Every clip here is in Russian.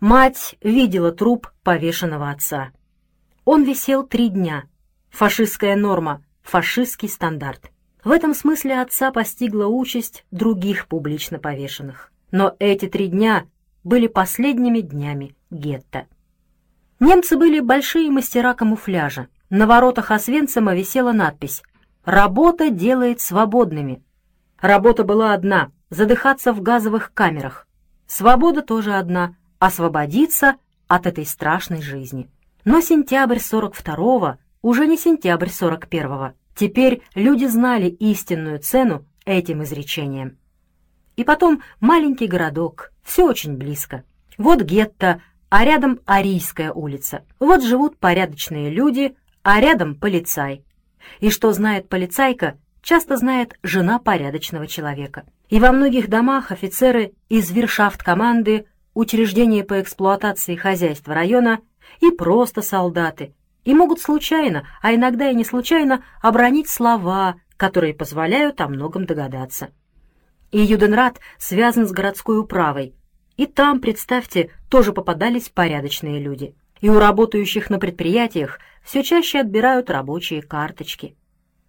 Мать видела труп повешенного отца. Он висел три дня. Фашистская норма, фашистский стандарт. В этом смысле отца постигла участь других публично повешенных. Но эти три дня были последними днями гетто. Немцы были большие мастера камуфляжа. На воротах Освенцима висела надпись «Работа делает свободными». Работа была одна — задыхаться в газовых камерах. Свобода тоже одна — освободиться от этой страшной жизни. Но сентябрь 42-го уже не сентябрь 41-го. Теперь люди знали истинную цену этим изречениям. И потом маленький городок, все очень близко. Вот гетто, а рядом Арийская улица. Вот живут порядочные люди, а рядом полицай. И что знает полицайка, часто знает жена порядочного человека. И во многих домах офицеры из вершафт-команды, учреждения по эксплуатации хозяйства района и просто солдаты, и могут случайно, а иногда и не случайно, обронить слова, которые позволяют о многом догадаться. И Юденрат связан с городской управой, и там, представьте, тоже попадались порядочные люди. И у работающих на предприятиях все чаще отбирают рабочие карточки.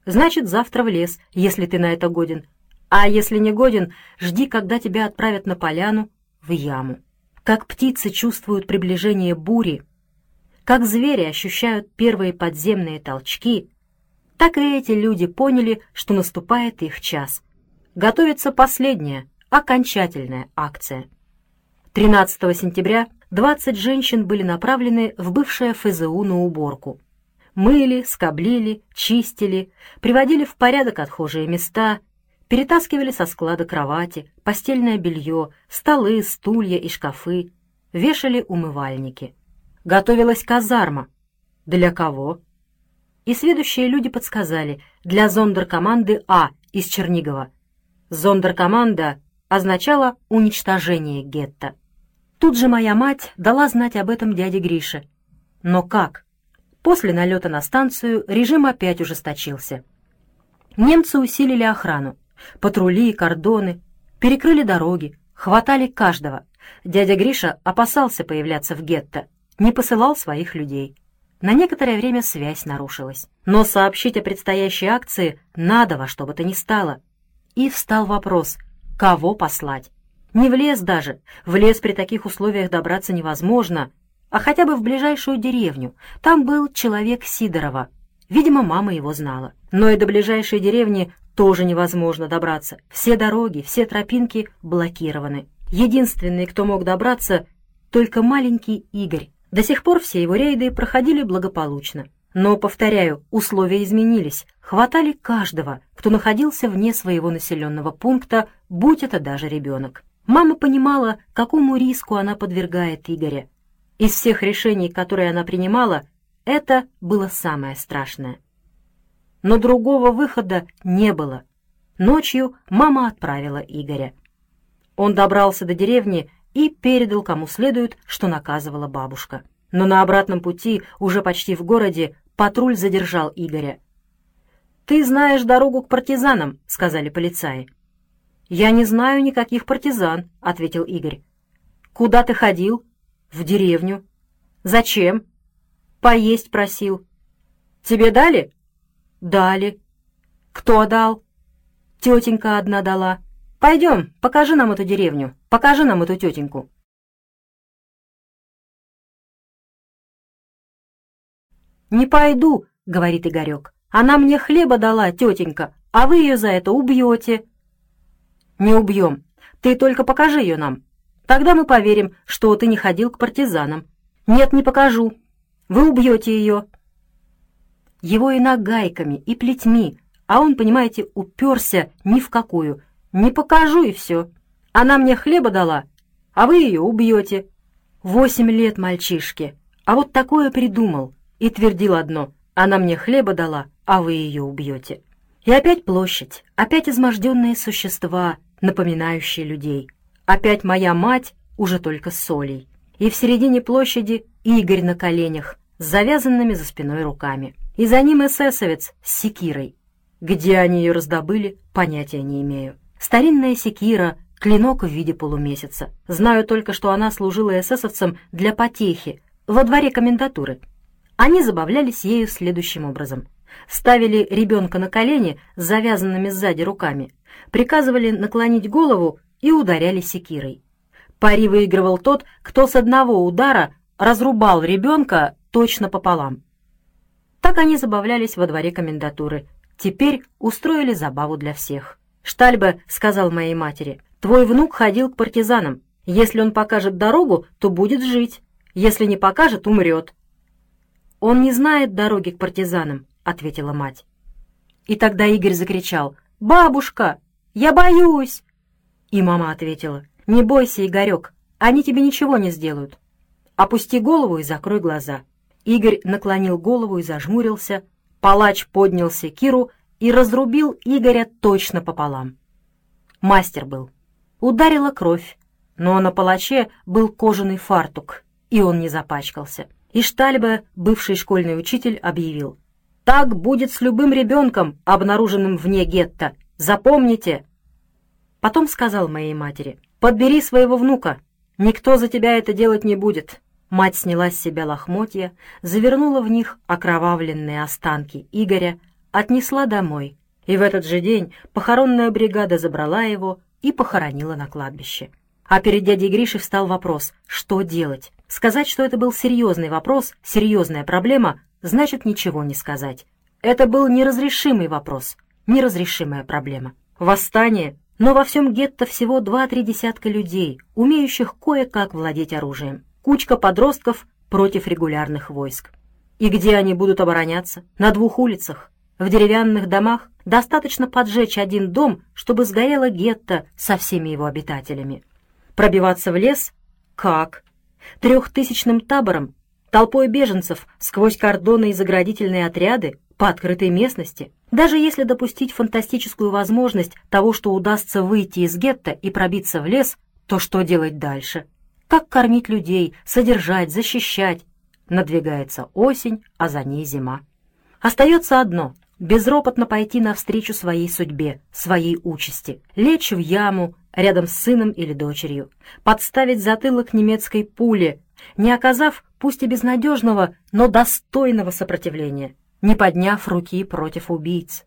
Значит, завтра в лес, если ты на это годен. А если не годен, жди, когда тебя отправят на поляну, в яму. Как птицы чувствуют приближение бури, как звери ощущают первые подземные толчки, так и эти люди поняли, что наступает их час. Готовится последняя, окончательная акция. 13 сентября 20 женщин были направлены в бывшее ФЗУ на уборку. Мыли, скоблили, чистили, приводили в порядок отхожие места, перетаскивали со склада кровати, постельное белье, столы, стулья и шкафы, вешали умывальники готовилась казарма. Для кого? И следующие люди подсказали, для зондеркоманды А из Чернигова. Зондеркоманда означала уничтожение гетто. Тут же моя мать дала знать об этом дяде Грише. Но как? После налета на станцию режим опять ужесточился. Немцы усилили охрану. Патрули и кордоны, перекрыли дороги, хватали каждого. Дядя Гриша опасался появляться в гетто, не посылал своих людей. На некоторое время связь нарушилась. Но сообщить о предстоящей акции надо во что бы то ни стало. И встал вопрос, кого послать? Не в лес даже. В лес при таких условиях добраться невозможно, а хотя бы в ближайшую деревню. Там был человек Сидорова. Видимо, мама его знала. Но и до ближайшей деревни тоже невозможно добраться. Все дороги, все тропинки блокированы. Единственный, кто мог добраться, только маленький Игорь, до сих пор все его рейды проходили благополучно. Но, повторяю, условия изменились, хватали каждого, кто находился вне своего населенного пункта, будь это даже ребенок. Мама понимала, какому риску она подвергает Игоря. Из всех решений, которые она принимала, это было самое страшное. Но другого выхода не было. Ночью мама отправила Игоря. Он добрался до деревни и передал кому следует, что наказывала бабушка. Но на обратном пути, уже почти в городе, патруль задержал Игоря. «Ты знаешь дорогу к партизанам», — сказали полицаи. «Я не знаю никаких партизан», — ответил Игорь. «Куда ты ходил?» «В деревню». «Зачем?» «Поесть просил». «Тебе дали?» «Дали». «Кто дал?» «Тетенька одна дала». «Пойдем, покажи нам эту деревню, покажи нам эту тетеньку». «Не пойду», — говорит Игорек. «Она мне хлеба дала, тетенька, а вы ее за это убьете». «Не убьем. Ты только покажи ее нам. Тогда мы поверим, что ты не ходил к партизанам». «Нет, не покажу. Вы убьете ее». Его и нагайками, и плетьми, а он, понимаете, уперся ни в какую — не покажу и все. Она мне хлеба дала, а вы ее убьете. Восемь лет мальчишке, а вот такое придумал и твердил одно. Она мне хлеба дала, а вы ее убьете. И опять площадь, опять изможденные существа, напоминающие людей. Опять моя мать, уже только с солей. И в середине площади Игорь на коленях, с завязанными за спиной руками. И за ним эсэсовец с секирой. Где они ее раздобыли, понятия не имею. Старинная секира клинок в виде полумесяца. Знаю только, что она служила эсэсовцам для потехи во дворе комендатуры. Они забавлялись ею следующим образом. Ставили ребенка на колени с завязанными сзади руками, приказывали наклонить голову и ударяли секирой. Пари выигрывал тот, кто с одного удара разрубал ребенка точно пополам. Так они забавлялись во дворе комендатуры. Теперь устроили забаву для всех. Штальбе сказал моей матери, «Твой внук ходил к партизанам. Если он покажет дорогу, то будет жить. Если не покажет, умрет». «Он не знает дороги к партизанам», — ответила мать. И тогда Игорь закричал, «Бабушка, я боюсь!» И мама ответила, «Не бойся, Игорек, они тебе ничего не сделают. Опусти голову и закрой глаза». Игорь наклонил голову и зажмурился. Палач поднял секиру и разрубил Игоря точно пополам. Мастер был. Ударила кровь, но на палаче был кожаный фартук, и он не запачкался. И Штальбе, бывший школьный учитель, объявил. «Так будет с любым ребенком, обнаруженным вне гетто. Запомните!» Потом сказал моей матери. «Подбери своего внука. Никто за тебя это делать не будет. Мать сняла с себя лохмотья, завернула в них окровавленные останки Игоря, отнесла домой, и в этот же день похоронная бригада забрала его и похоронила на кладбище. А перед дядей Гришей встал вопрос, что делать? Сказать, что это был серьезный вопрос, серьезная проблема, значит ничего не сказать. Это был неразрешимый вопрос, неразрешимая проблема. Восстание, но во всем гетто всего два-три десятка людей, умеющих кое-как владеть оружием кучка подростков против регулярных войск. И где они будут обороняться? На двух улицах. В деревянных домах достаточно поджечь один дом, чтобы сгорело гетто со всеми его обитателями. Пробиваться в лес? Как? Трехтысячным табором? Толпой беженцев сквозь кордоны и заградительные отряды по открытой местности? Даже если допустить фантастическую возможность того, что удастся выйти из гетто и пробиться в лес, то что делать дальше? Как кормить людей, содержать, защищать? Надвигается осень, а за ней зима. Остается одно — безропотно пойти навстречу своей судьбе, своей участи, лечь в яму рядом с сыном или дочерью, подставить затылок немецкой пуле, не оказав, пусть и безнадежного, но достойного сопротивления, не подняв руки против убийц.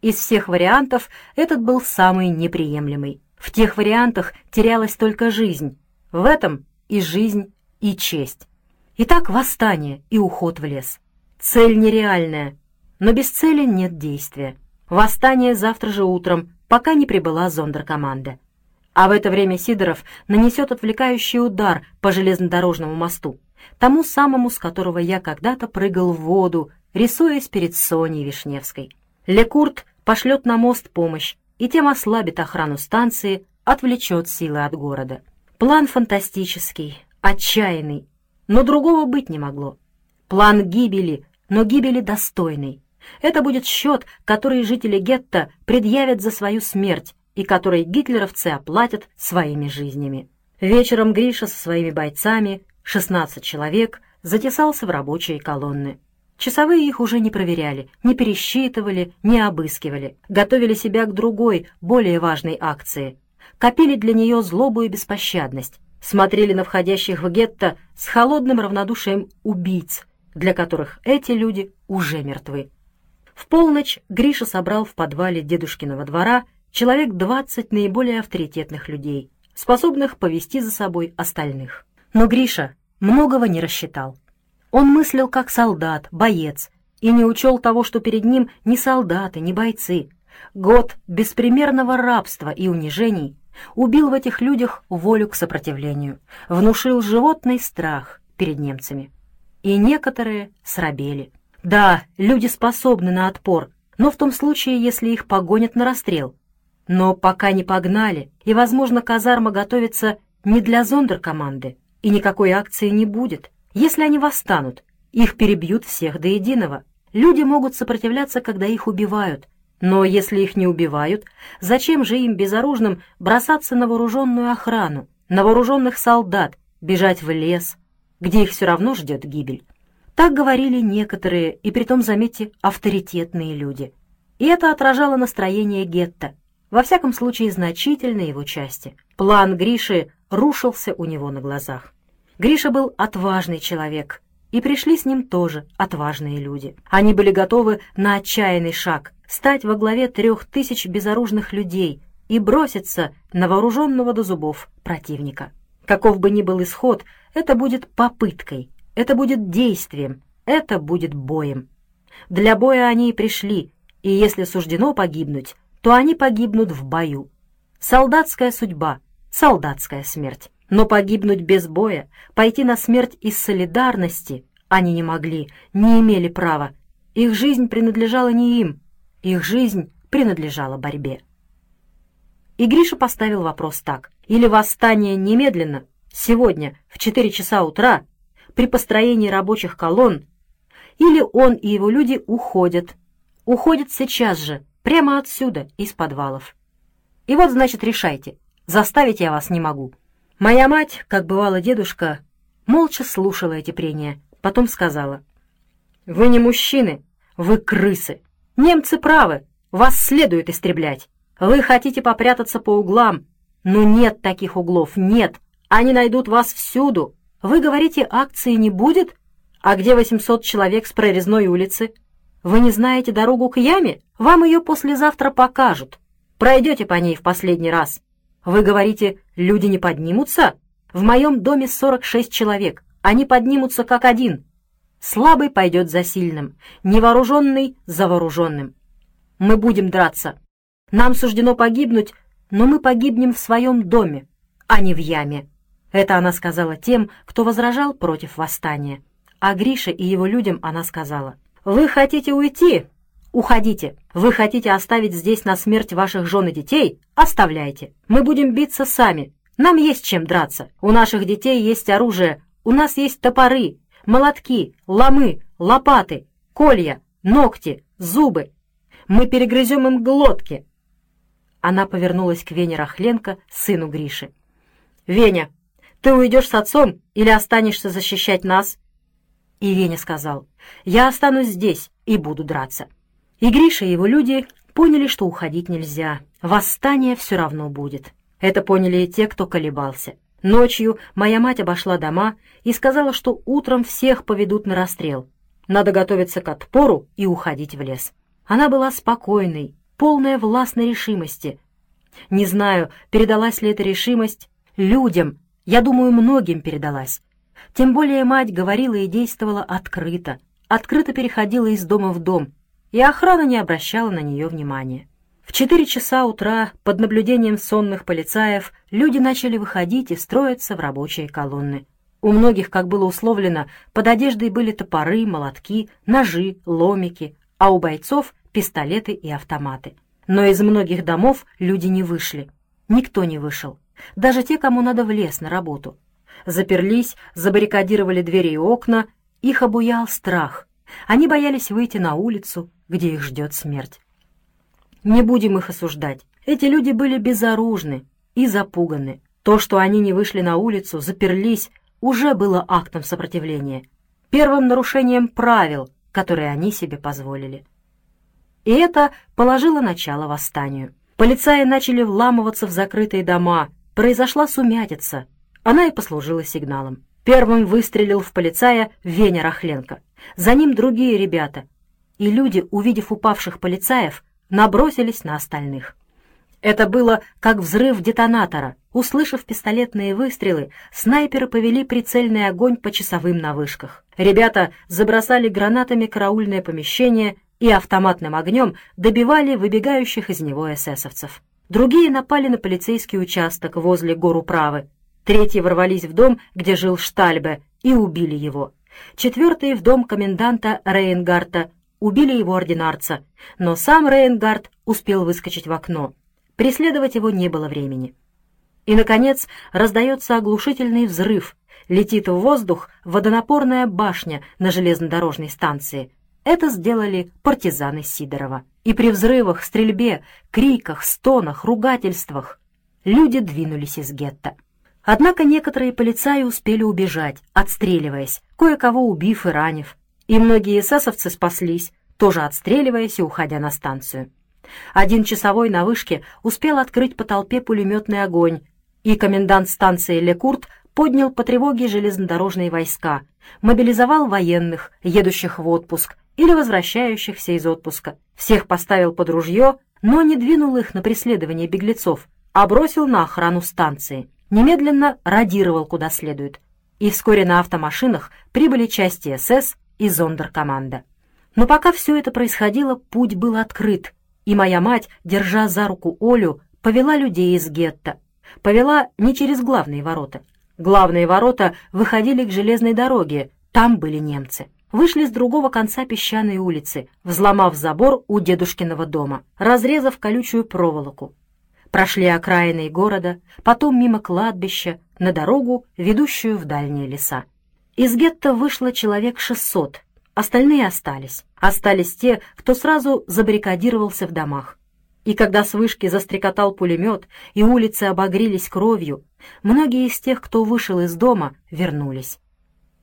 Из всех вариантов этот был самый неприемлемый. В тех вариантах терялась только жизнь, в этом и жизнь, и честь. Итак, восстание и уход в лес. Цель нереальная, но без цели нет действия. Восстание завтра же утром, пока не прибыла зондеркоманда. А в это время Сидоров нанесет отвлекающий удар по железнодорожному мосту, тому самому, с которого я когда-то прыгал в воду, рисуясь перед Соней Вишневской. Лекурт пошлет на мост помощь и тем ослабит охрану станции, отвлечет силы от города. План фантастический, отчаянный, но другого быть не могло. План гибели, но гибели достойный. Это будет счет, который жители гетто предъявят за свою смерть и который гитлеровцы оплатят своими жизнями. Вечером Гриша со своими бойцами, 16 человек, затесался в рабочие колонны. Часовые их уже не проверяли, не пересчитывали, не обыскивали, готовили себя к другой, более важной акции копили для нее злобу и беспощадность, смотрели на входящих в гетто с холодным равнодушием убийц, для которых эти люди уже мертвы. В полночь Гриша собрал в подвале дедушкиного двора человек двадцать наиболее авторитетных людей, способных повести за собой остальных. Но Гриша многого не рассчитал. Он мыслил как солдат, боец, и не учел того, что перед ним не солдаты, не бойцы. Год беспримерного рабства и унижений убил в этих людях волю к сопротивлению, внушил животный страх перед немцами. И некоторые срабели. Да, люди способны на отпор, но в том случае, если их погонят на расстрел. Но пока не погнали, и, возможно, казарма готовится не для зондеркоманды, и никакой акции не будет. Если они восстанут, их перебьют всех до единого. Люди могут сопротивляться, когда их убивают, но если их не убивают, зачем же им безоружным бросаться на вооруженную охрану, на вооруженных солдат, бежать в лес, где их все равно ждет гибель? Так говорили некоторые, и притом, заметьте, авторитетные люди. И это отражало настроение гетто. во всяком случае значительной его части. План Гриши рушился у него на глазах. Гриша был отважный человек, и пришли с ним тоже отважные люди. Они были готовы на отчаянный шаг, стать во главе трех тысяч безоружных людей и броситься на вооруженного до зубов противника. Каков бы ни был исход, это будет попыткой, это будет действием, это будет боем. Для боя они и пришли, и если суждено погибнуть, то они погибнут в бою. Солдатская судьба, солдатская смерть. Но погибнуть без боя, пойти на смерть из солидарности они не могли, не имели права. Их жизнь принадлежала не им, их жизнь принадлежала борьбе. И Гриша поставил вопрос так. Или восстание немедленно, сегодня, в 4 часа утра, при построении рабочих колонн, или он и его люди уходят. Уходят сейчас же, прямо отсюда, из подвалов. И вот, значит, решайте. Заставить я вас не могу. Моя мать, как бывала дедушка, молча слушала эти прения, потом сказала. «Вы не мужчины, вы крысы. Немцы правы, вас следует истреблять. Вы хотите попрятаться по углам, но нет таких углов, нет. Они найдут вас всюду. Вы говорите, акции не будет? А где 800 человек с прорезной улицы? Вы не знаете дорогу к яме? Вам ее послезавтра покажут. Пройдете по ней в последний раз. Вы говорите, люди не поднимутся? В моем доме 46 человек. Они поднимутся как один. Слабый пойдет за сильным, невооруженный — за вооруженным. Мы будем драться. Нам суждено погибнуть, но мы погибнем в своем доме, а не в яме. Это она сказала тем, кто возражал против восстания. А Грише и его людям она сказала, «Вы хотите уйти? Уходите. Вы хотите оставить здесь на смерть ваших жен и детей? Оставляйте. Мы будем биться сами. Нам есть чем драться. У наших детей есть оружие. У нас есть топоры, молотки, ломы, лопаты, колья, ногти, зубы. Мы перегрызем им глотки. Она повернулась к Вене Рахленко, сыну Гриши. «Веня, ты уйдешь с отцом или останешься защищать нас?» И Веня сказал, «Я останусь здесь и буду драться». И Гриша и его люди поняли, что уходить нельзя. Восстание все равно будет. Это поняли и те, кто колебался. Ночью моя мать обошла дома и сказала, что утром всех поведут на расстрел. Надо готовиться к отпору и уходить в лес. Она была спокойной, полная властной решимости. Не знаю, передалась ли эта решимость людям, я думаю, многим передалась. Тем более мать говорила и действовала открыто, открыто переходила из дома в дом, и охрана не обращала на нее внимания. В четыре часа утра под наблюдением сонных полицаев люди начали выходить и строиться в рабочие колонны. У многих, как было условлено, под одеждой были топоры, молотки, ножи, ломики, а у бойцов — пистолеты и автоматы. Но из многих домов люди не вышли. Никто не вышел. Даже те, кому надо в лес на работу. Заперлись, забаррикадировали двери и окна, их обуял страх. Они боялись выйти на улицу, где их ждет смерть. Не будем их осуждать. Эти люди были безоружны и запуганы. То, что они не вышли на улицу, заперлись, уже было актом сопротивления, первым нарушением правил, которые они себе позволили. И это положило начало восстанию. Полицаи начали вламываться в закрытые дома, произошла сумятица. Она и послужила сигналом. Первым выстрелил в полицая Веня Рахленко. За ним другие ребята, и люди, увидев упавших полицаев, набросились на остальных. Это было как взрыв детонатора. Услышав пистолетные выстрелы, снайперы повели прицельный огонь по часовым на вышках. Ребята забросали гранатами караульное помещение и автоматным огнем добивали выбегающих из него эсэсовцев. Другие напали на полицейский участок возле гору Правы. Третьи ворвались в дом, где жил Штальбе, и убили его. Четвертые в дом коменданта Рейнгарта убили его ординарца, но сам Рейнгард успел выскочить в окно. Преследовать его не было времени. И, наконец, раздается оглушительный взрыв. Летит в воздух водонапорная башня на железнодорожной станции. Это сделали партизаны Сидорова. И при взрывах, стрельбе, криках, стонах, ругательствах люди двинулись из гетто. Однако некоторые полицаи успели убежать, отстреливаясь, кое-кого убив и ранив и многие эсэсовцы спаслись, тоже отстреливаясь и уходя на станцию. Один часовой на вышке успел открыть по толпе пулеметный огонь, и комендант станции Лекурт поднял по тревоге железнодорожные войска, мобилизовал военных, едущих в отпуск или возвращающихся из отпуска. Всех поставил под ружье, но не двинул их на преследование беглецов, а бросил на охрану станции. Немедленно радировал куда следует. И вскоре на автомашинах прибыли части СС и зондеркоманда. Но пока все это происходило, путь был открыт, и моя мать, держа за руку Олю, повела людей из гетто. Повела не через главные ворота. Главные ворота выходили к железной дороге, там были немцы. Вышли с другого конца песчаной улицы, взломав забор у дедушкиного дома, разрезав колючую проволоку. Прошли окраины города, потом мимо кладбища, на дорогу, ведущую в дальние леса. Из гетто вышло человек шестьсот, остальные остались. Остались те, кто сразу забаррикадировался в домах. И когда с вышки застрекотал пулемет и улицы обогрелись кровью, многие из тех, кто вышел из дома, вернулись.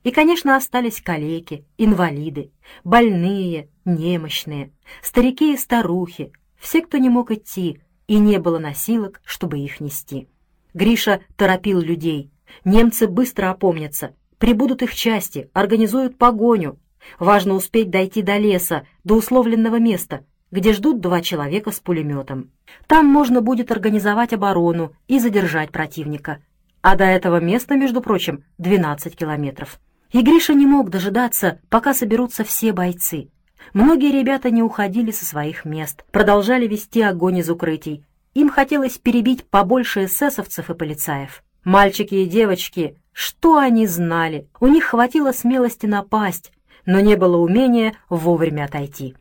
И, конечно, остались калеки, инвалиды, больные, немощные, старики и старухи, все, кто не мог идти, и не было носилок, чтобы их нести. Гриша торопил людей. Немцы быстро опомнятся, прибудут их части, организуют погоню. Важно успеть дойти до леса, до условленного места, где ждут два человека с пулеметом. Там можно будет организовать оборону и задержать противника. А до этого места, между прочим, 12 километров. И Гриша не мог дожидаться, пока соберутся все бойцы. Многие ребята не уходили со своих мест, продолжали вести огонь из укрытий. Им хотелось перебить побольше эсэсовцев и полицаев. Мальчики и девочки, что они знали? У них хватило смелости напасть, но не было умения вовремя отойти.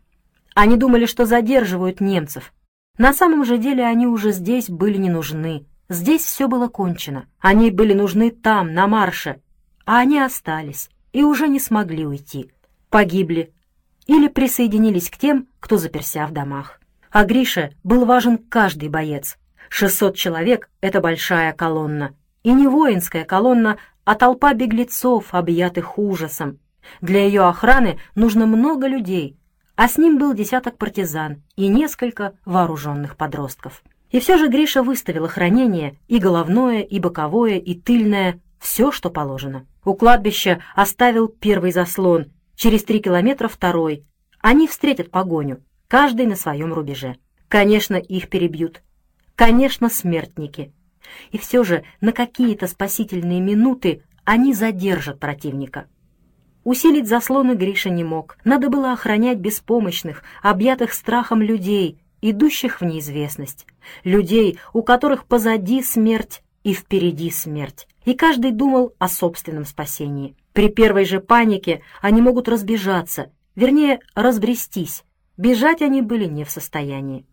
Они думали, что задерживают немцев. На самом же деле они уже здесь были не нужны. Здесь все было кончено. Они были нужны там, на марше, а они остались и уже не смогли уйти, погибли или присоединились к тем, кто заперся в домах. А Грише был важен каждый боец. 600 человек — это большая колонна. И не воинская колонна, а толпа беглецов, объятых ужасом. Для ее охраны нужно много людей, а с ним был десяток партизан и несколько вооруженных подростков. И все же Гриша выставил охранение и головное, и боковое, и тыльное, все, что положено. У кладбища оставил первый заслон, через три километра второй. Они встретят погоню, каждый на своем рубеже. Конечно, их перебьют. Конечно, смертники. И все же на какие-то спасительные минуты они задержат противника. Усилить заслоны Гриша не мог. Надо было охранять беспомощных, объятых страхом людей, идущих в неизвестность. Людей, у которых позади смерть и впереди смерть и каждый думал о собственном спасении. При первой же панике они могут разбежаться, вернее, разбрестись. Бежать они были не в состоянии.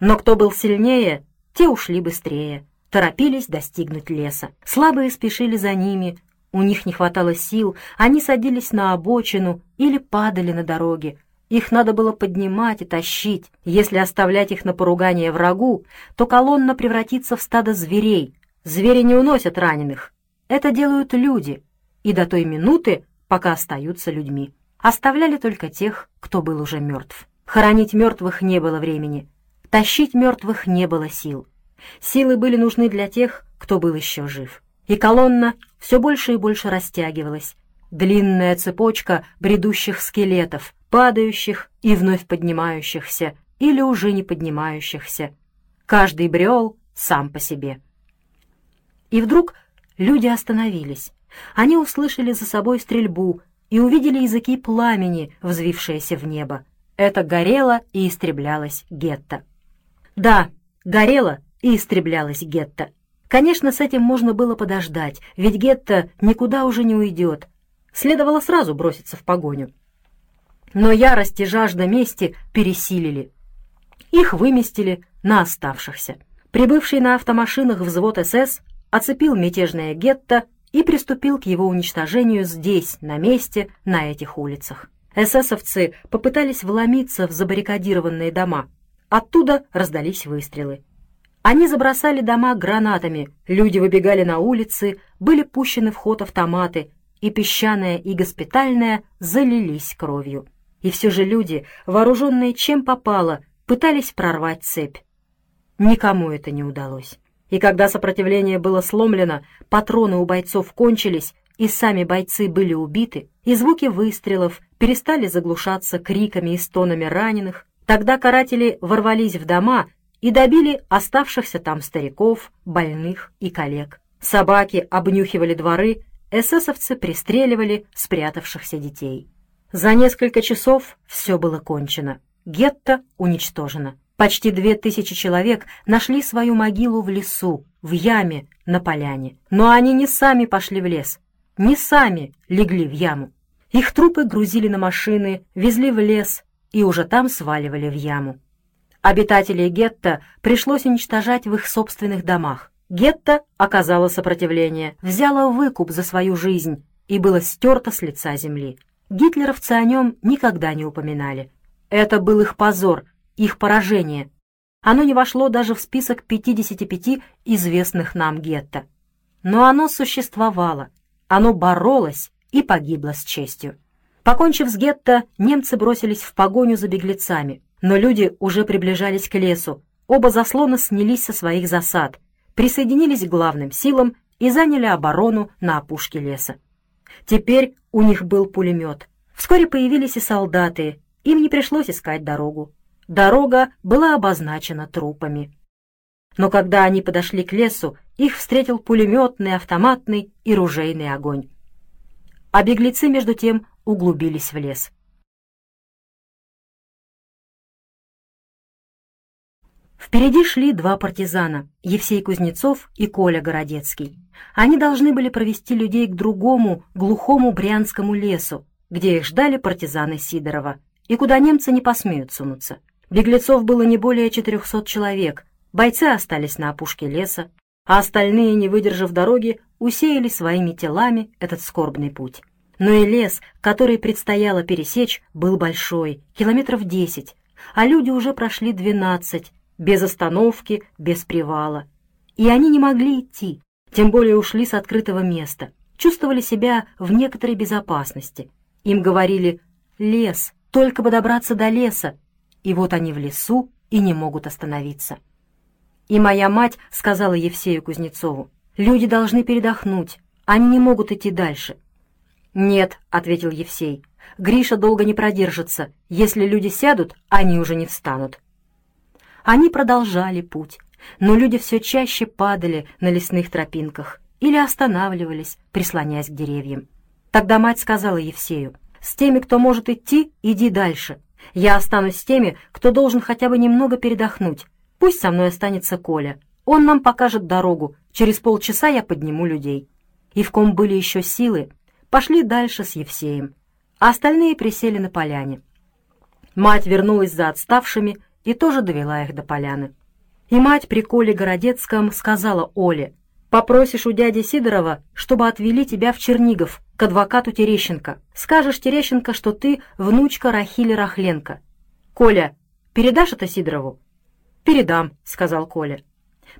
Но кто был сильнее, те ушли быстрее, торопились достигнуть леса. Слабые спешили за ними, у них не хватало сил, они садились на обочину или падали на дороге. Их надо было поднимать и тащить. Если оставлять их на поругание врагу, то колонна превратится в стадо зверей, Звери не уносят раненых. Это делают люди, и до той минуты, пока остаются людьми. Оставляли только тех, кто был уже мертв. Хоронить мертвых не было времени. Тащить мертвых не было сил. Силы были нужны для тех, кто был еще жив. И колонна все больше и больше растягивалась. Длинная цепочка бредущих скелетов, падающих и вновь поднимающихся, или уже не поднимающихся. Каждый брел сам по себе. И вдруг люди остановились. Они услышали за собой стрельбу и увидели языки пламени, взвившиеся в небо. Это горело и истреблялось гетто. Да, горело и истреблялось гетто. Конечно, с этим можно было подождать, ведь гетто никуда уже не уйдет. Следовало сразу броситься в погоню. Но ярость и жажда мести пересилили. Их выместили на оставшихся. Прибывший на автомашинах взвод СС оцепил мятежное гетто и приступил к его уничтожению здесь, на месте, на этих улицах. Эсэсовцы попытались вломиться в забаррикадированные дома. Оттуда раздались выстрелы. Они забросали дома гранатами, люди выбегали на улицы, были пущены в ход автоматы, и песчаная и госпитальная залились кровью. И все же люди, вооруженные чем попало, пытались прорвать цепь. Никому это не удалось. И когда сопротивление было сломлено, патроны у бойцов кончились, и сами бойцы были убиты, и звуки выстрелов перестали заглушаться криками и стонами раненых, тогда каратели ворвались в дома и добили оставшихся там стариков, больных и коллег. Собаки обнюхивали дворы, эсэсовцы пристреливали спрятавшихся детей. За несколько часов все было кончено. Гетто уничтожено. Почти две тысячи человек нашли свою могилу в лесу, в яме, на поляне. Но они не сами пошли в лес, не сами легли в яму. Их трупы грузили на машины, везли в лес и уже там сваливали в яму. Обитателей гетто пришлось уничтожать в их собственных домах. Гетто оказало сопротивление, взяло выкуп за свою жизнь и было стерто с лица земли. Гитлеровцы о нем никогда не упоминали. Это был их позор, их поражение. Оно не вошло даже в список 55 известных нам гетто. Но оно существовало, оно боролось и погибло с честью. Покончив с гетто, немцы бросились в погоню за беглецами, но люди уже приближались к лесу, оба заслона снялись со своих засад, присоединились к главным силам и заняли оборону на опушке леса. Теперь у них был пулемет. Вскоре появились и солдаты, им не пришлось искать дорогу. Дорога была обозначена трупами. Но когда они подошли к лесу, их встретил пулеметный, автоматный и ружейный огонь. А беглецы, между тем, углубились в лес. Впереди шли два партизана, Евсей Кузнецов и Коля Городецкий. Они должны были провести людей к другому, глухому брянскому лесу, где их ждали партизаны Сидорова, и куда немцы не посмеют сунуться. Беглецов было не более 400 человек, бойцы остались на опушке леса, а остальные, не выдержав дороги, усеяли своими телами этот скорбный путь. Но и лес, который предстояло пересечь, был большой, километров десять, а люди уже прошли двенадцать, без остановки, без привала. И они не могли идти, тем более ушли с открытого места, чувствовали себя в некоторой безопасности. Им говорили «лес», только бы добраться до леса, и вот они в лесу и не могут остановиться. И моя мать сказала Евсею Кузнецову, «Люди должны передохнуть, они не могут идти дальше». «Нет», — ответил Евсей, — «Гриша долго не продержится. Если люди сядут, они уже не встанут». Они продолжали путь, но люди все чаще падали на лесных тропинках или останавливались, прислоняясь к деревьям. Тогда мать сказала Евсею, «С теми, кто может идти, иди дальше. Я останусь с теми, кто должен хотя бы немного передохнуть. Пусть со мной останется Коля. Он нам покажет дорогу. Через полчаса я подниму людей». И в ком были еще силы, пошли дальше с Евсеем, а остальные присели на поляне. Мать вернулась за отставшими и тоже довела их до поляны. И мать при Коле Городецком сказала Оле, «Попросишь у дяди Сидорова, чтобы отвели тебя в Чернигов, к адвокату Терещенко. Скажешь Терещенко, что ты внучка Рахили Рахленко. Коля, передашь это Сидорову?» «Передам», — сказал Коля.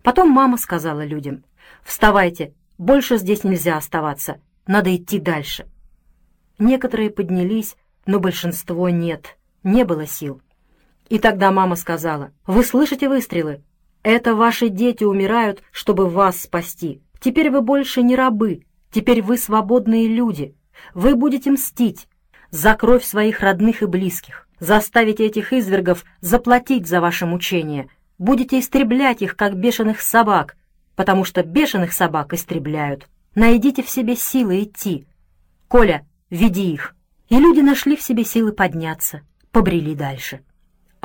Потом мама сказала людям, «Вставайте, больше здесь нельзя оставаться, надо идти дальше». Некоторые поднялись, но большинство нет, не было сил. И тогда мама сказала, «Вы слышите выстрелы? Это ваши дети умирают, чтобы вас спасти. Теперь вы больше не рабы, теперь вы свободные люди. Вы будете мстить за кровь своих родных и близких, заставите этих извергов заплатить за ваше мучение, будете истреблять их, как бешеных собак, потому что бешеных собак истребляют. Найдите в себе силы идти. Коля, веди их». И люди нашли в себе силы подняться, побрели дальше.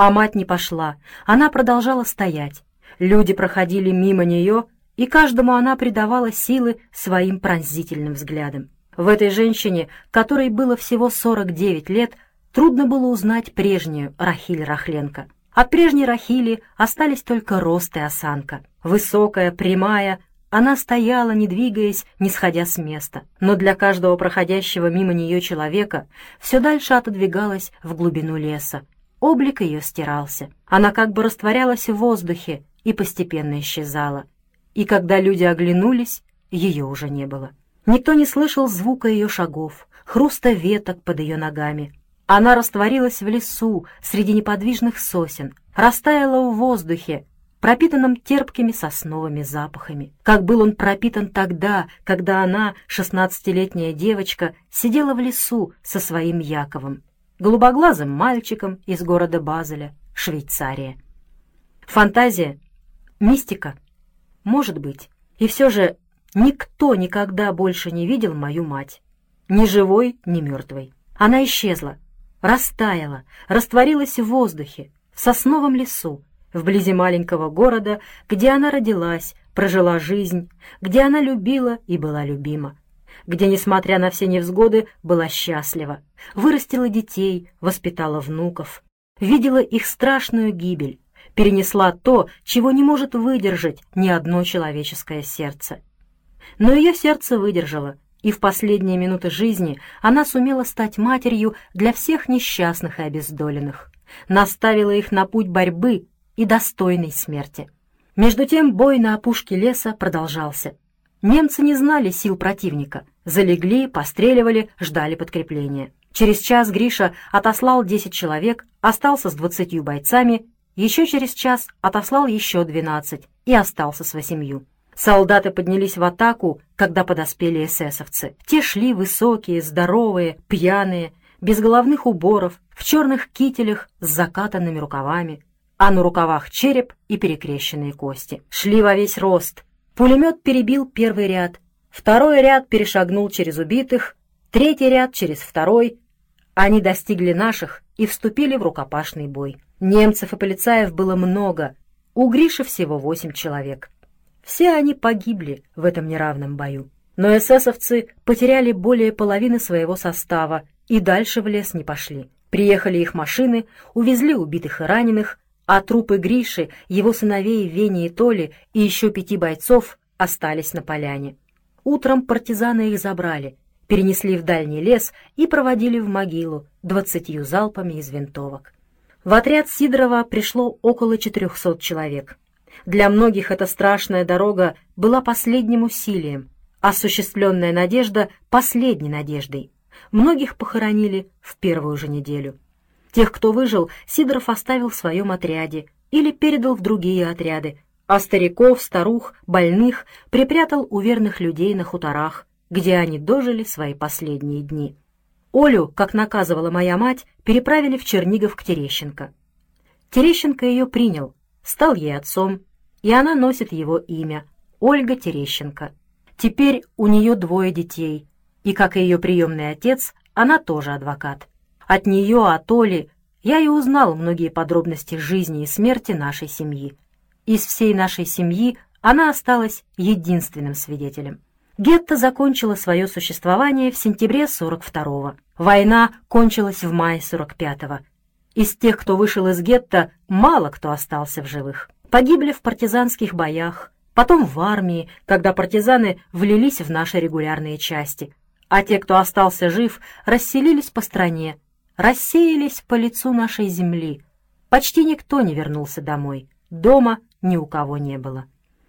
А мать не пошла, она продолжала стоять. Люди проходили мимо нее, и каждому она придавала силы своим пронзительным взглядом. В этой женщине, которой было всего 49 лет, трудно было узнать прежнюю Рахиль Рахленко. От прежней Рахили остались только рост и осанка. Высокая, прямая, она стояла, не двигаясь, не сходя с места. Но для каждого проходящего мимо нее человека все дальше отодвигалась в глубину леса, Облик ее стирался. Она как бы растворялась в воздухе и постепенно исчезала. И когда люди оглянулись, ее уже не было. Никто не слышал звука ее шагов, хруста веток под ее ногами. Она растворилась в лесу среди неподвижных сосен, растаяла в воздухе, пропитанном терпкими сосновыми запахами. Как был он пропитан тогда, когда она, шестнадцатилетняя девочка, сидела в лесу со своим Яковом, голубоглазым мальчиком из города Базеля, Швейцария. Фантазия? Мистика? Может быть. И все же никто никогда больше не видел мою мать. Ни живой, ни мертвой. Она исчезла, растаяла, растворилась в воздухе, в сосновом лесу, вблизи маленького города, где она родилась, прожила жизнь, где она любила и была любима, где, несмотря на все невзгоды, была счастлива, вырастила детей, воспитала внуков, видела их страшную гибель, перенесла то, чего не может выдержать ни одно человеческое сердце. Но ее сердце выдержало, и в последние минуты жизни она сумела стать матерью для всех несчастных и обездоленных, наставила их на путь борьбы и достойной смерти. Между тем бой на опушке леса продолжался. Немцы не знали сил противника, залегли, постреливали, ждали подкрепления. Через час Гриша отослал 10 человек, остался с 20 бойцами, еще через час отослал еще 12 и остался с восемью. Солдаты поднялись в атаку, когда подоспели эсэсовцы. Те шли высокие, здоровые, пьяные, без головных уборов, в черных кителях с закатанными рукавами, а на рукавах череп и перекрещенные кости. Шли во весь рост. Пулемет перебил первый ряд, второй ряд перешагнул через убитых, третий ряд через второй. Они достигли наших и вступили в рукопашный бой. Немцев и полицаев было много, у Гриши всего восемь человек. Все они погибли в этом неравном бою. Но эсэсовцы потеряли более половины своего состава и дальше в лес не пошли. Приехали их машины, увезли убитых и раненых, а трупы Гриши, его сыновей Вени и Толи и еще пяти бойцов остались на поляне. Утром партизаны их забрали, перенесли в дальний лес и проводили в могилу двадцатью залпами из винтовок. В отряд Сидорова пришло около четырехсот человек. Для многих эта страшная дорога была последним усилием, осуществленная надежда — последней надеждой. Многих похоронили в первую же неделю. Тех, кто выжил, Сидоров оставил в своем отряде или передал в другие отряды, а стариков, старух, больных припрятал у верных людей на хуторах, где они дожили свои последние дни. Олю, как наказывала моя мать, переправили в Чернигов к Терещенко. Терещенко ее принял, стал ей отцом, и она носит его имя — Ольга Терещенко. Теперь у нее двое детей, и, как и ее приемный отец, она тоже адвокат. От нее, от Оли, я и узнал многие подробности жизни и смерти нашей семьи. Из всей нашей семьи она осталась единственным свидетелем. Гетто закончило свое существование в сентябре 42-го. Война кончилась в мае 45-го. Из тех, кто вышел из гетто, мало кто остался в живых. Погибли в партизанских боях, потом в армии, когда партизаны влились в наши регулярные части. А те, кто остался жив, расселились по стране, рассеялись по лицу нашей земли. Почти никто не вернулся домой. Дома ни у кого не было.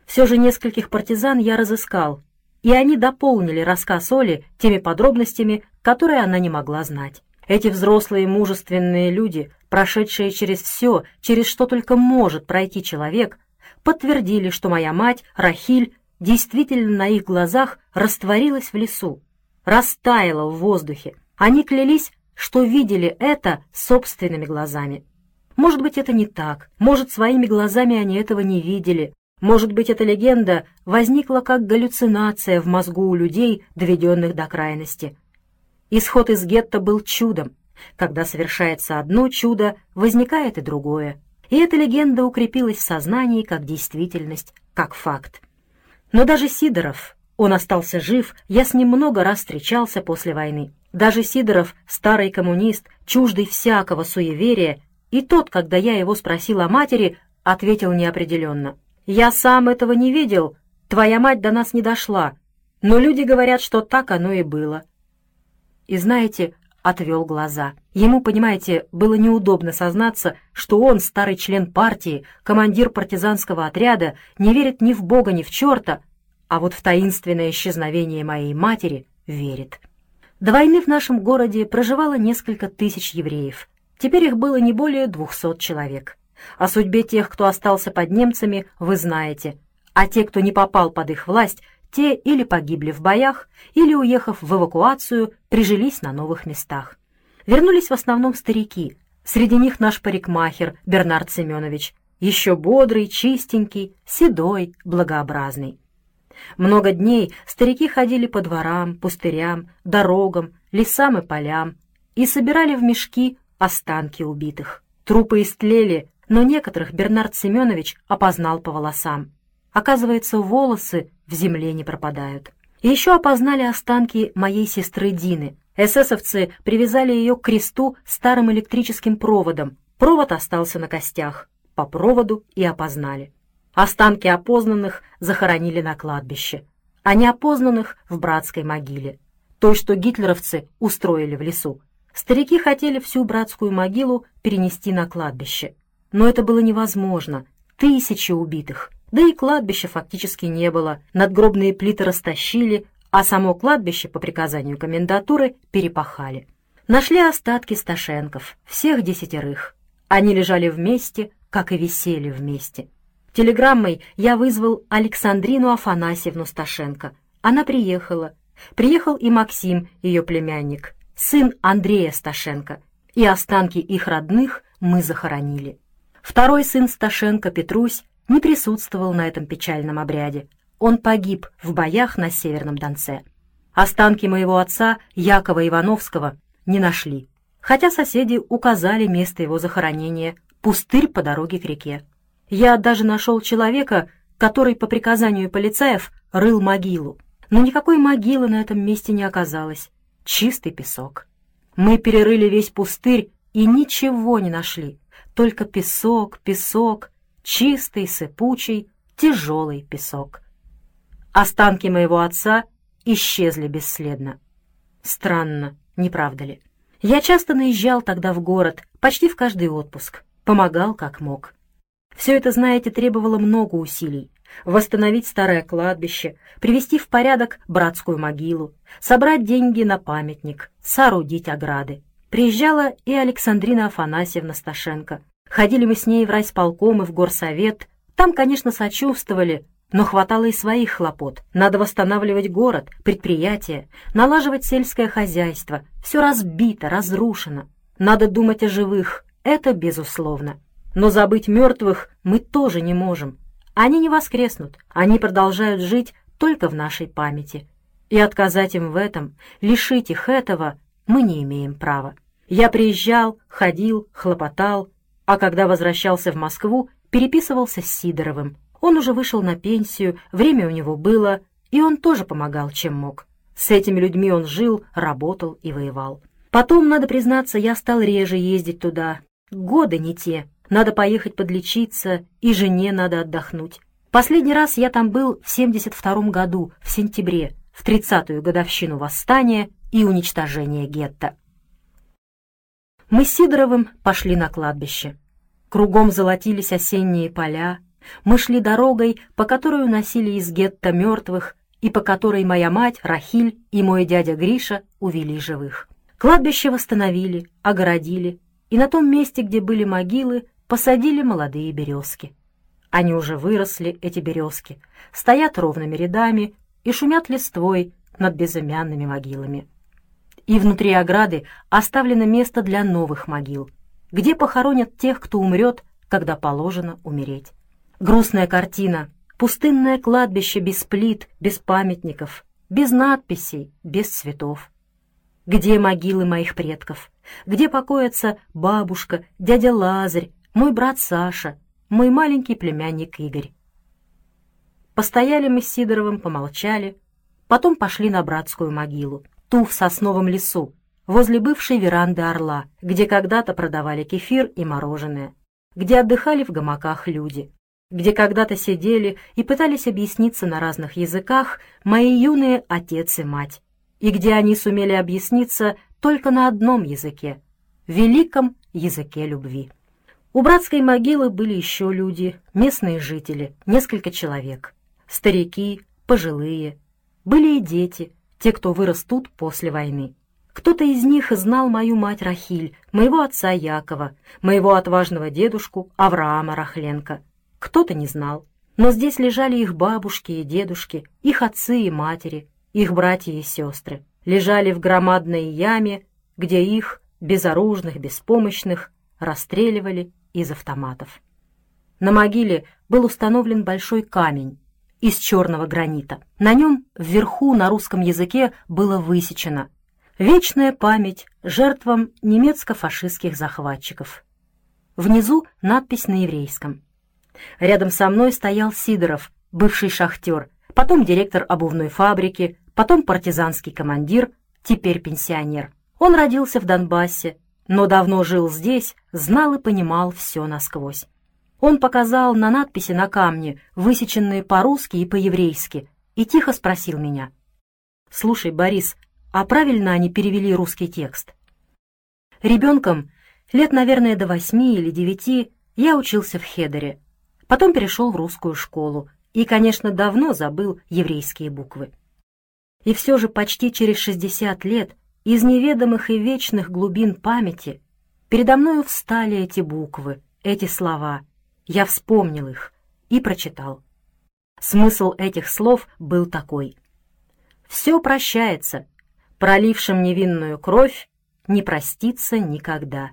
Все же нескольких партизан я разыскал, и они дополнили рассказ Оли теми подробностями, которые она не могла знать. Эти взрослые мужественные люди, прошедшие через все, через что только может пройти человек, подтвердили, что моя мать, Рахиль, действительно на их глазах растворилась в лесу, растаяла в воздухе. Они клялись, что видели это собственными глазами. Может быть, это не так, может, своими глазами они этого не видели, может быть, эта легенда возникла как галлюцинация в мозгу у людей, доведенных до крайности. Исход из гетто был чудом. Когда совершается одно чудо, возникает и другое. И эта легенда укрепилась в сознании как действительность, как факт. Но даже Сидоров, он остался жив, я с ним много раз встречался после войны. Даже Сидоров, старый коммунист, чуждый всякого суеверия, и тот, когда я его спросил о матери, ответил неопределенно. «Я сам этого не видел, твоя мать до нас не дошла, но люди говорят, что так оно и было и, знаете, отвел глаза. Ему, понимаете, было неудобно сознаться, что он, старый член партии, командир партизанского отряда, не верит ни в Бога, ни в черта, а вот в таинственное исчезновение моей матери верит. До войны в нашем городе проживало несколько тысяч евреев. Теперь их было не более двухсот человек. О судьбе тех, кто остался под немцами, вы знаете, а те, кто не попал под их власть, те или погибли в боях, или, уехав в эвакуацию, прижились на новых местах. Вернулись в основном старики, среди них наш парикмахер Бернард Семенович, еще бодрый, чистенький, седой, благообразный. Много дней старики ходили по дворам, пустырям, дорогам, лесам и полям и собирали в мешки останки убитых. Трупы истлели, но некоторых Бернард Семенович опознал по волосам. Оказывается, волосы в земле не пропадают. Еще опознали останки моей сестры Дины. Эсэсовцы привязали ее к кресту старым электрическим проводом. Провод остался на костях. По проводу и опознали. Останки опознанных захоронили на кладбище, а неопознанных — в братской могиле, той, что гитлеровцы устроили в лесу. Старики хотели всю братскую могилу перенести на кладбище. Но это было невозможно. Тысячи убитых. Да и кладбища фактически не было. Надгробные плиты растащили, а само кладбище, по приказанию комендатуры, перепахали. Нашли остатки Сташенков, всех десятерых. Они лежали вместе, как и висели вместе. Телеграммой я вызвал Александрину Афанасьевну Сташенко. Она приехала. Приехал и Максим, ее племянник, сын Андрея Сташенко. И останки их родных мы захоронили. Второй сын Сташенко, Петрусь, не присутствовал на этом печальном обряде. Он погиб в боях на Северном Донце. Останки моего отца, Якова Ивановского, не нашли, хотя соседи указали место его захоронения — пустырь по дороге к реке. Я даже нашел человека, который по приказанию полицаев рыл могилу. Но никакой могилы на этом месте не оказалось. Чистый песок. Мы перерыли весь пустырь и ничего не нашли. Только песок, песок, чистый, сыпучий, тяжелый песок. Останки моего отца исчезли бесследно. Странно, не правда ли? Я часто наезжал тогда в город, почти в каждый отпуск, помогал как мог. Все это, знаете, требовало много усилий. Восстановить старое кладбище, привести в порядок братскую могилу, собрать деньги на памятник, соорудить ограды. Приезжала и Александрина Афанасьевна Сташенко. Ходили мы с ней в райсполком и в горсовет. Там, конечно, сочувствовали, но хватало и своих хлопот. Надо восстанавливать город, предприятия, налаживать сельское хозяйство. Все разбито, разрушено. Надо думать о живых, это безусловно. Но забыть мертвых мы тоже не можем. Они не воскреснут, они продолжают жить только в нашей памяти. И отказать им в этом, лишить их этого, мы не имеем права. Я приезжал, ходил, хлопотал, а когда возвращался в Москву, переписывался с Сидоровым. Он уже вышел на пенсию, время у него было, и он тоже помогал, чем мог. С этими людьми он жил, работал и воевал. Потом, надо признаться, я стал реже ездить туда. Годы не те. Надо поехать подлечиться, и жене надо отдохнуть. Последний раз я там был в 72 году, в сентябре, в 30-ю годовщину восстания и уничтожения гетто. Мы с Сидоровым пошли на кладбище. Кругом золотились осенние поля. Мы шли дорогой, по которой уносили из гетто мертвых, и по которой моя мать, Рахиль и мой дядя Гриша увели живых. Кладбище восстановили, огородили, и на том месте, где были могилы, посадили молодые березки. Они уже выросли, эти березки, стоят ровными рядами и шумят листвой над безымянными могилами. И внутри ограды оставлено место для новых могил, где похоронят тех, кто умрет, когда положено умереть. Грустная картина, пустынное кладбище без плит, без памятников, без надписей, без цветов. Где могилы моих предков? Где покоятся бабушка, дядя Лазарь, мой брат Саша, мой маленький племянник Игорь. Постояли мы с Сидоровым, помолчали, потом пошли на братскую могилу, ту в сосновом лесу, возле бывшей веранды Орла, где когда-то продавали кефир и мороженое, где отдыхали в гамаках люди, где когда-то сидели и пытались объясниться на разных языках мои юные отец и мать, и где они сумели объясниться только на одном языке — великом языке любви. У братской могилы были еще люди, местные жители, несколько человек. Старики, пожилые. Были и дети, те, кто вырос тут после войны. Кто-то из них знал мою мать Рахиль, моего отца Якова, моего отважного дедушку Авраама Рахленко. Кто-то не знал. Но здесь лежали их бабушки и дедушки, их отцы и матери, их братья и сестры. Лежали в громадной яме, где их, безоружных, беспомощных, расстреливали из автоматов. На могиле был установлен большой камень из черного гранита. На нем вверху на русском языке было высечено «Вечная память жертвам немецко-фашистских захватчиков». Внизу надпись на еврейском. Рядом со мной стоял Сидоров, бывший шахтер, потом директор обувной фабрики, потом партизанский командир, теперь пенсионер. Он родился в Донбассе, но давно жил здесь, знал и понимал все насквозь. Он показал на надписи на камне, высеченные по-русски и по-еврейски, и тихо спросил меня. «Слушай, Борис, а правильно они перевели русский текст?» Ребенком, лет, наверное, до восьми или девяти, я учился в Хедере, потом перешел в русскую школу и, конечно, давно забыл еврейские буквы. И все же почти через шестьдесят лет из неведомых и вечных глубин памяти передо мною встали эти буквы, эти слова — я вспомнил их и прочитал. Смысл этих слов был такой. «Все прощается, пролившим невинную кровь не простится никогда».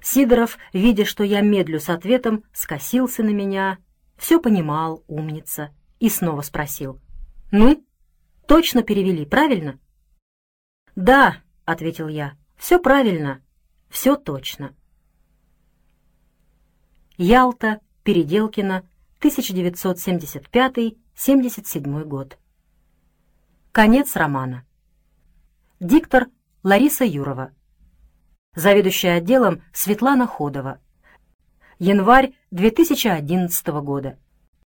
Сидоров, видя, что я медлю с ответом, скосился на меня, все понимал, умница, и снова спросил. «Ну, точно перевели, правильно?» «Да», — ответил я, — «все правильно, все точно». Ялта, Переделкино, 1975-77 год. Конец романа. Диктор Лариса Юрова. Заведующая отделом Светлана Ходова. Январь 2011 года.